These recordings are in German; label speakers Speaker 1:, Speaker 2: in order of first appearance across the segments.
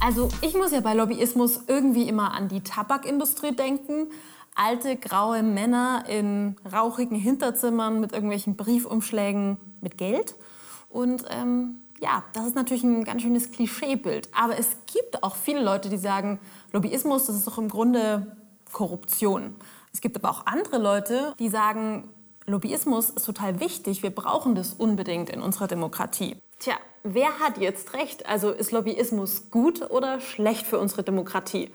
Speaker 1: Also ich muss ja bei Lobbyismus irgendwie immer an die Tabakindustrie denken. Alte graue Männer in rauchigen Hinterzimmern mit irgendwelchen Briefumschlägen mit Geld. Und ähm, ja, das ist natürlich ein ganz schönes Klischeebild. Aber es gibt auch viele Leute, die sagen, Lobbyismus, das ist doch im Grunde Korruption. Es gibt aber auch andere Leute, die sagen, Lobbyismus ist total wichtig, wir brauchen das unbedingt in unserer Demokratie. Tja, wer hat jetzt recht? Also ist Lobbyismus gut oder schlecht für unsere Demokratie?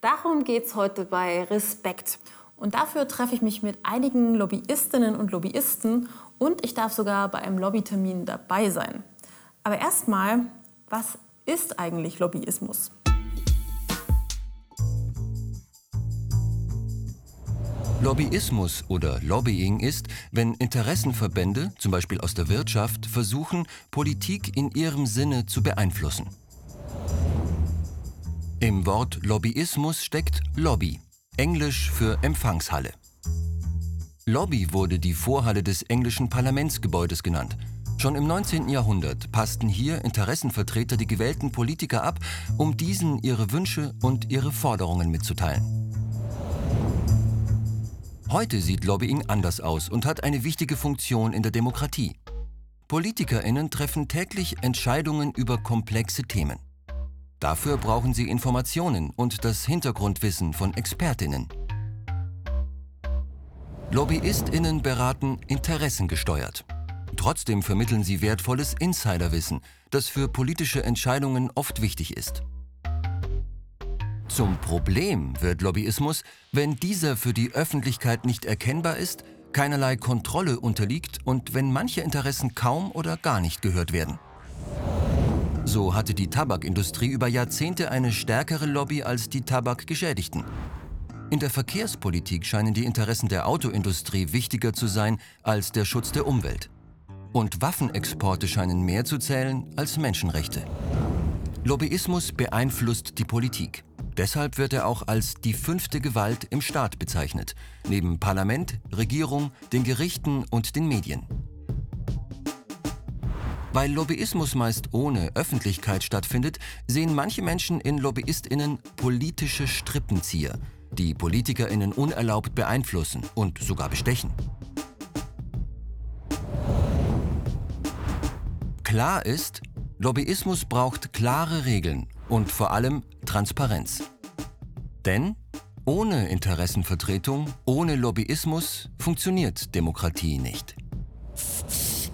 Speaker 1: Darum geht es heute bei Respekt. Und dafür treffe ich mich mit einigen Lobbyistinnen und Lobbyisten und ich darf sogar bei einem Lobbytermin dabei sein. Aber erstmal, was ist eigentlich Lobbyismus?
Speaker 2: Lobbyismus oder Lobbying ist, wenn Interessenverbände, zum Beispiel aus der Wirtschaft, versuchen, Politik in ihrem Sinne zu beeinflussen. Im Wort Lobbyismus steckt Lobby, englisch für Empfangshalle. Lobby wurde die Vorhalle des englischen Parlamentsgebäudes genannt. Schon im 19. Jahrhundert passten hier Interessenvertreter die gewählten Politiker ab, um diesen ihre Wünsche und ihre Forderungen mitzuteilen. Heute sieht Lobbying anders aus und hat eine wichtige Funktion in der Demokratie. Politikerinnen treffen täglich Entscheidungen über komplexe Themen. Dafür brauchen sie Informationen und das Hintergrundwissen von Expertinnen. Lobbyistinnen beraten interessengesteuert. Trotzdem vermitteln sie wertvolles Insiderwissen, das für politische Entscheidungen oft wichtig ist. Zum Problem wird Lobbyismus, wenn dieser für die Öffentlichkeit nicht erkennbar ist, keinerlei Kontrolle unterliegt und wenn manche Interessen kaum oder gar nicht gehört werden. So hatte die Tabakindustrie über Jahrzehnte eine stärkere Lobby als die Tabakgeschädigten. In der Verkehrspolitik scheinen die Interessen der Autoindustrie wichtiger zu sein als der Schutz der Umwelt. Und Waffenexporte scheinen mehr zu zählen als Menschenrechte. Lobbyismus beeinflusst die Politik. Deshalb wird er auch als die fünfte Gewalt im Staat bezeichnet, neben Parlament, Regierung, den Gerichten und den Medien. Weil Lobbyismus meist ohne Öffentlichkeit stattfindet, sehen manche Menschen in Lobbyistinnen politische Strippenzieher, die Politikerinnen unerlaubt beeinflussen und sogar bestechen. Klar ist, Lobbyismus braucht klare Regeln und vor allem Transparenz. Denn ohne Interessenvertretung, ohne Lobbyismus funktioniert Demokratie nicht.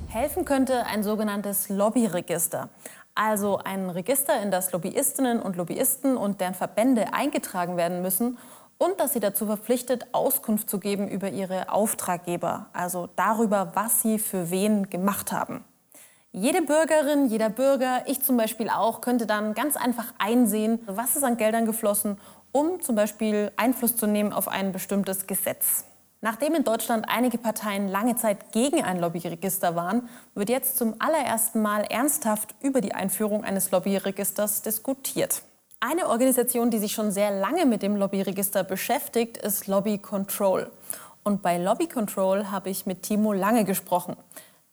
Speaker 1: Helfen könnte ein sogenanntes Lobbyregister. Also ein Register, in das Lobbyistinnen und Lobbyisten und deren Verbände eingetragen werden müssen und dass sie dazu verpflichtet, Auskunft zu geben über ihre Auftraggeber, also darüber, was sie für wen gemacht haben. Jede Bürgerin, jeder Bürger, ich zum Beispiel auch, könnte dann ganz einfach einsehen, was ist an Geldern geflossen, um zum Beispiel Einfluss zu nehmen auf ein bestimmtes Gesetz. Nachdem in Deutschland einige Parteien lange Zeit gegen ein Lobbyregister waren, wird jetzt zum allerersten Mal ernsthaft über die Einführung eines Lobbyregisters diskutiert. Eine Organisation, die sich schon sehr lange mit dem Lobbyregister beschäftigt, ist Lobby Control. Und bei Lobby Control habe ich mit Timo Lange gesprochen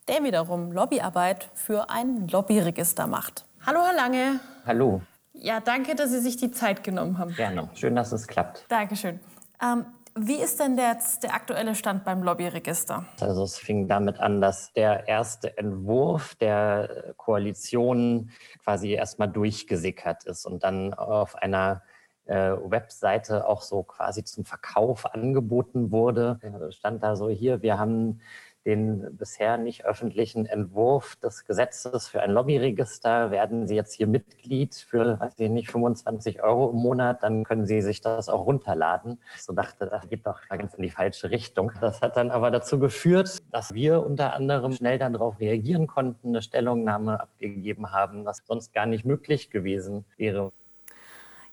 Speaker 1: der wiederum Lobbyarbeit für ein Lobbyregister macht. Hallo, Herr Lange.
Speaker 3: Hallo.
Speaker 1: Ja, danke, dass Sie sich die Zeit genommen haben.
Speaker 3: Gerne. Schön, dass es klappt.
Speaker 1: Dankeschön. Ähm, wie ist denn jetzt der aktuelle Stand beim Lobbyregister?
Speaker 3: Also es fing damit an, dass der erste Entwurf der Koalition quasi erstmal durchgesickert ist und dann auf einer äh, Webseite auch so quasi zum Verkauf angeboten wurde. Stand da so hier, wir haben den bisher nicht öffentlichen Entwurf des Gesetzes für ein Lobbyregister. Werden Sie jetzt hier Mitglied für, weiß ich nicht, 25 Euro im Monat, dann können Sie sich das auch runterladen. So dachte, das geht doch ganz in die falsche Richtung. Das hat dann aber dazu geführt, dass wir unter anderem schnell darauf reagieren konnten, eine Stellungnahme abgegeben haben, was sonst gar nicht möglich gewesen wäre.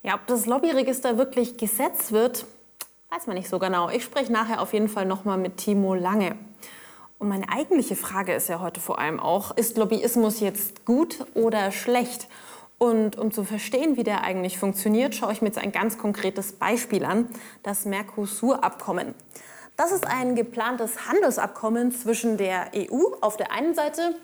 Speaker 1: Ja, ob das Lobbyregister wirklich Gesetz wird, weiß man nicht so genau. Ich spreche nachher auf jeden Fall nochmal mit Timo Lange. Und meine eigentliche Frage ist ja heute vor allem auch, ist Lobbyismus jetzt gut oder schlecht? Und um zu verstehen, wie der eigentlich funktioniert, schaue ich mir jetzt ein ganz konkretes Beispiel an, das Mercosur-Abkommen. Das ist ein geplantes Handelsabkommen zwischen der EU auf der einen Seite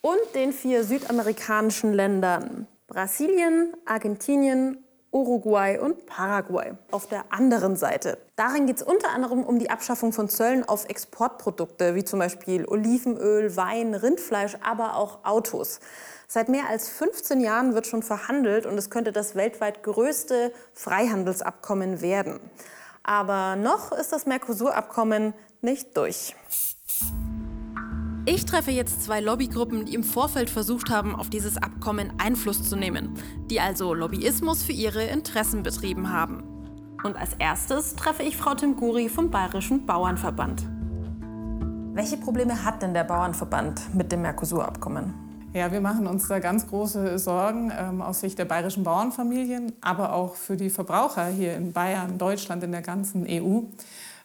Speaker 1: und den vier südamerikanischen Ländern Brasilien, Argentinien, Uruguay und Paraguay auf der anderen Seite. Darin geht es unter anderem um die Abschaffung von Zöllen auf Exportprodukte wie zum Beispiel Olivenöl, Wein, Rindfleisch, aber auch Autos. Seit mehr als 15 Jahren wird schon verhandelt und es könnte das weltweit größte Freihandelsabkommen werden. Aber noch ist das Mercosur-Abkommen nicht durch. Ich treffe jetzt zwei Lobbygruppen, die im Vorfeld versucht haben, auf dieses Abkommen Einfluss zu nehmen, die also Lobbyismus für ihre Interessen betrieben haben. Und als erstes treffe ich Frau Timguri vom Bayerischen Bauernverband. Welche Probleme hat denn der Bauernverband mit dem Mercosur-Abkommen?
Speaker 4: Ja, wir machen uns da ganz große Sorgen ähm, aus Sicht der bayerischen Bauernfamilien, aber auch für die Verbraucher hier in Bayern, Deutschland, in der ganzen EU.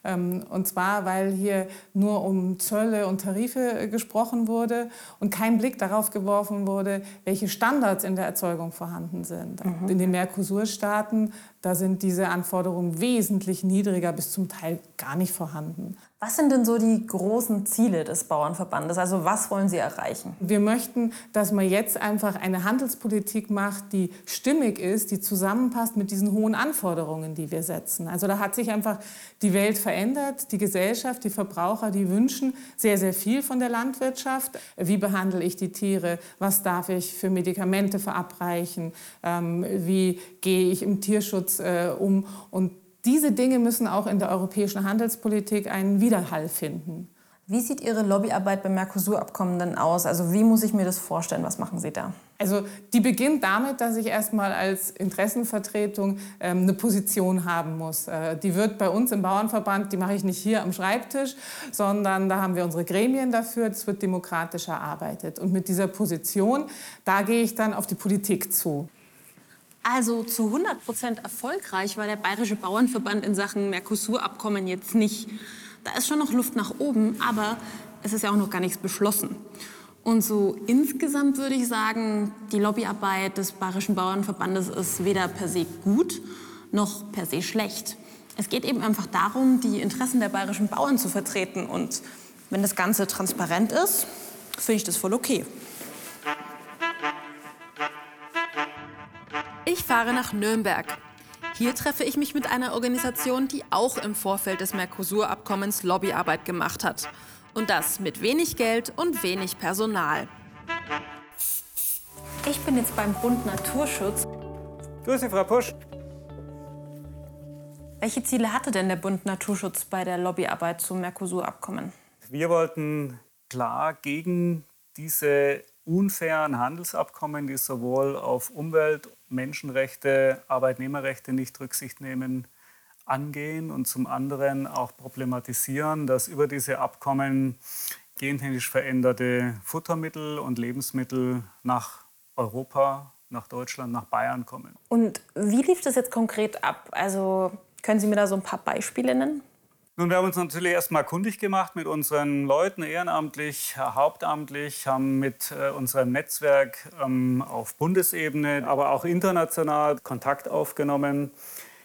Speaker 4: Ähm, und zwar, weil hier nur um Zölle und Tarife äh, gesprochen wurde und kein Blick darauf geworfen wurde, welche Standards in der Erzeugung vorhanden sind. Mhm. In den Mercosur-Staaten, da sind diese Anforderungen wesentlich niedriger bis zum Teil gar nicht vorhanden.
Speaker 1: Was sind denn so die großen Ziele des Bauernverbandes? Also was wollen Sie erreichen?
Speaker 4: Wir möchten, dass man jetzt einfach eine Handelspolitik macht, die stimmig ist, die zusammenpasst mit diesen hohen Anforderungen, die wir setzen. Also da hat sich einfach die Welt verändert, die Gesellschaft, die Verbraucher, die wünschen sehr, sehr viel von der Landwirtschaft. Wie behandle ich die Tiere? Was darf ich für Medikamente verabreichen? Ähm, wie gehe ich im Tierschutz äh, um? Und diese Dinge müssen auch in der europäischen Handelspolitik einen Widerhall finden.
Speaker 1: Wie sieht Ihre Lobbyarbeit beim Mercosur-Abkommen denn aus? Also wie muss ich mir das vorstellen? Was machen Sie da?
Speaker 4: Also die beginnt damit, dass ich erstmal als Interessenvertretung ähm, eine Position haben muss. Äh, die wird bei uns im Bauernverband, die mache ich nicht hier am Schreibtisch, sondern da haben wir unsere Gremien dafür. Das wird demokratisch erarbeitet. Und mit dieser Position, da gehe ich dann auf die Politik zu. Also zu 100 Prozent erfolgreich war der Bayerische Bauernverband in Sachen Mercosur-Abkommen jetzt nicht.
Speaker 1: Da ist schon noch Luft nach oben, aber es ist ja auch noch gar nichts beschlossen. Und so insgesamt würde ich sagen, die Lobbyarbeit des Bayerischen Bauernverbandes ist weder per se gut noch per se schlecht. Es geht eben einfach darum, die Interessen der bayerischen Bauern zu vertreten. Und wenn das Ganze transparent ist, finde ich das voll okay. Ich fahre nach Nürnberg. Hier treffe ich mich mit einer Organisation, die auch im Vorfeld des Mercosur-Abkommens Lobbyarbeit gemacht hat. Und das mit wenig Geld und wenig Personal. Ich bin jetzt beim Bund Naturschutz.
Speaker 5: Grüße, Frau Pusch.
Speaker 1: Welche Ziele hatte denn der Bund Naturschutz bei der Lobbyarbeit zum Mercosur-Abkommen?
Speaker 5: Wir wollten klar gegen diese unfairen Handelsabkommen, die sowohl auf Umwelt Menschenrechte, Arbeitnehmerrechte nicht Rücksicht nehmen, angehen und zum anderen auch problematisieren, dass über diese Abkommen gentechnisch veränderte Futtermittel und Lebensmittel nach Europa, nach Deutschland, nach Bayern kommen.
Speaker 1: Und wie lief das jetzt konkret ab? Also können Sie mir da so ein paar Beispiele nennen?
Speaker 5: Nun, wir haben uns natürlich erstmal kundig gemacht mit unseren Leuten, ehrenamtlich, hauptamtlich, haben mit äh, unserem Netzwerk ähm, auf Bundesebene, aber auch international Kontakt aufgenommen.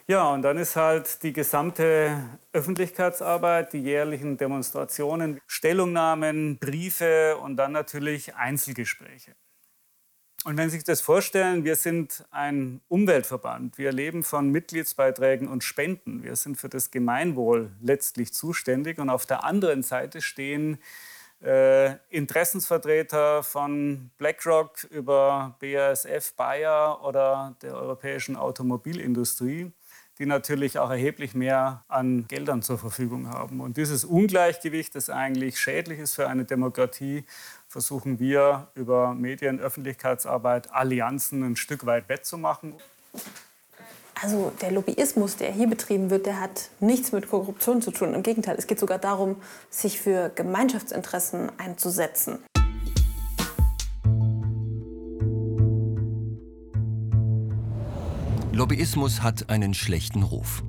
Speaker 5: Ja, und dann ist halt die gesamte Öffentlichkeitsarbeit, die jährlichen Demonstrationen, Stellungnahmen, Briefe und dann natürlich Einzelgespräche. Und wenn Sie sich das vorstellen, wir sind ein Umweltverband. Wir leben von Mitgliedsbeiträgen und Spenden. Wir sind für das Gemeinwohl letztlich zuständig. Und auf der anderen Seite stehen äh, Interessensvertreter von BlackRock über BASF, Bayer oder der europäischen Automobilindustrie, die natürlich auch erheblich mehr an Geldern zur Verfügung haben. Und dieses Ungleichgewicht, das eigentlich schädlich ist für eine Demokratie, versuchen wir über Medien, Öffentlichkeitsarbeit, Allianzen ein Stück weit wettzumachen.
Speaker 1: Also der Lobbyismus, der hier betrieben wird, der hat nichts mit Korruption zu tun. Im Gegenteil, es geht sogar darum, sich für Gemeinschaftsinteressen einzusetzen.
Speaker 2: Lobbyismus hat einen schlechten Ruf.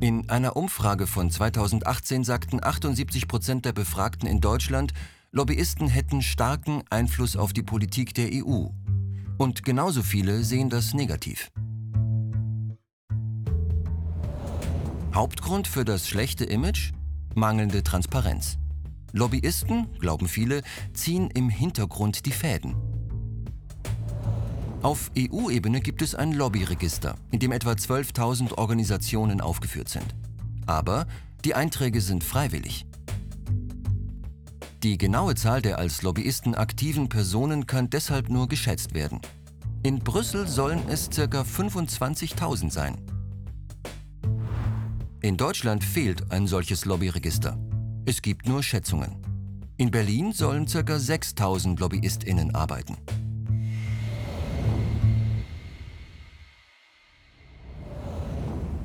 Speaker 2: In einer Umfrage von 2018 sagten 78 Prozent der Befragten in Deutschland, Lobbyisten hätten starken Einfluss auf die Politik der EU. Und genauso viele sehen das negativ. Hauptgrund für das schlechte Image? Mangelnde Transparenz. Lobbyisten, glauben viele, ziehen im Hintergrund die Fäden. Auf EU-Ebene gibt es ein Lobbyregister, in dem etwa 12.000 Organisationen aufgeführt sind. Aber die Einträge sind freiwillig. Die genaue Zahl der als Lobbyisten aktiven Personen kann deshalb nur geschätzt werden. In Brüssel sollen es ca. 25.000 sein. In Deutschland fehlt ein solches Lobbyregister. Es gibt nur Schätzungen. In Berlin sollen ca. 6.000 LobbyistInnen arbeiten.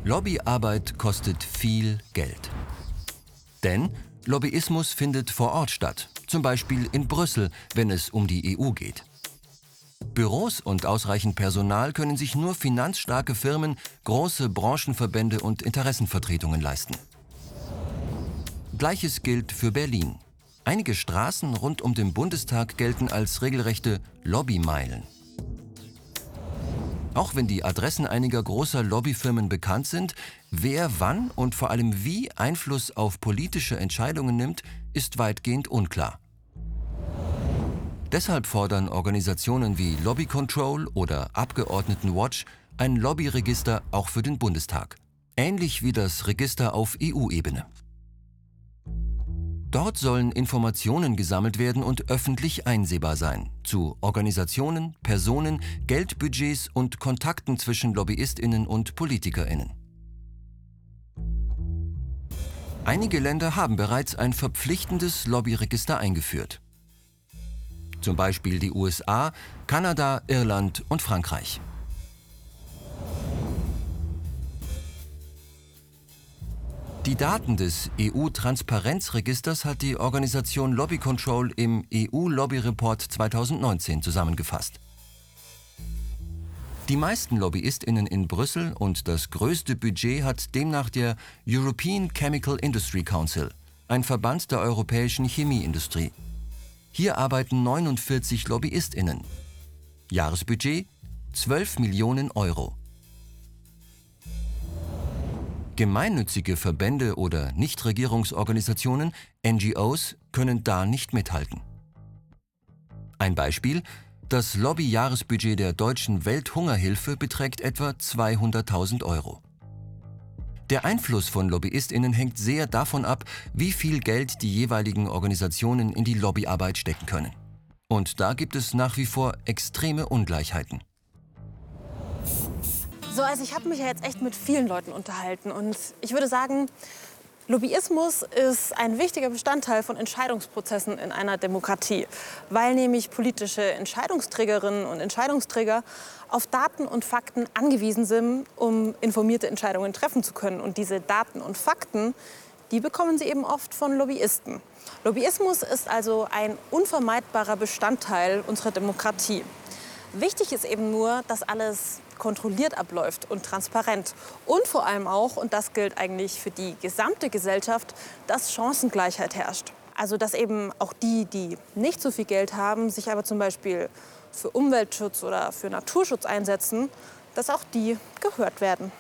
Speaker 2: Lobbyarbeit kostet viel Geld. Denn Lobbyismus findet vor Ort statt, zum Beispiel in Brüssel, wenn es um die EU geht. Büros und ausreichend Personal können sich nur finanzstarke Firmen, große Branchenverbände und Interessenvertretungen leisten. Gleiches gilt für Berlin. Einige Straßen rund um den Bundestag gelten als regelrechte Lobbymeilen. Auch wenn die Adressen einiger großer Lobbyfirmen bekannt sind, wer wann und vor allem wie Einfluss auf politische Entscheidungen nimmt, ist weitgehend unklar. Deshalb fordern Organisationen wie Lobby Control oder Abgeordnetenwatch ein Lobbyregister auch für den Bundestag, ähnlich wie das Register auf EU-Ebene. Dort sollen Informationen gesammelt werden und öffentlich einsehbar sein zu Organisationen, Personen, Geldbudgets und Kontakten zwischen Lobbyistinnen und Politikerinnen. Einige Länder haben bereits ein verpflichtendes Lobbyregister eingeführt. Zum Beispiel die USA, Kanada, Irland und Frankreich. Die Daten des EU-Transparenzregisters hat die Organisation Lobby Control im EU-Lobby-Report 2019 zusammengefasst. Die meisten LobbyistInnen in Brüssel und das größte Budget hat demnach der European Chemical Industry Council, ein Verband der europäischen Chemieindustrie. Hier arbeiten 49 LobbyistInnen. Jahresbudget 12 Millionen Euro. Gemeinnützige Verbände oder Nichtregierungsorganisationen, NGOs, können da nicht mithalten. Ein Beispiel, das Lobbyjahresbudget der deutschen Welthungerhilfe beträgt etwa 200.000 Euro. Der Einfluss von Lobbyistinnen hängt sehr davon ab, wie viel Geld die jeweiligen Organisationen in die Lobbyarbeit stecken können. Und da gibt es nach wie vor extreme Ungleichheiten.
Speaker 1: So, also ich habe mich ja jetzt echt mit vielen Leuten unterhalten und ich würde sagen, Lobbyismus ist ein wichtiger Bestandteil von Entscheidungsprozessen in einer Demokratie, weil nämlich politische Entscheidungsträgerinnen und Entscheidungsträger auf Daten und Fakten angewiesen sind, um informierte Entscheidungen treffen zu können. Und diese Daten und Fakten, die bekommen sie eben oft von Lobbyisten. Lobbyismus ist also ein unvermeidbarer Bestandteil unserer Demokratie. Wichtig ist eben nur, dass alles kontrolliert abläuft und transparent. Und vor allem auch, und das gilt eigentlich für die gesamte Gesellschaft, dass Chancengleichheit herrscht. Also dass eben auch die, die nicht so viel Geld haben, sich aber zum Beispiel für Umweltschutz oder für Naturschutz einsetzen, dass auch die gehört werden.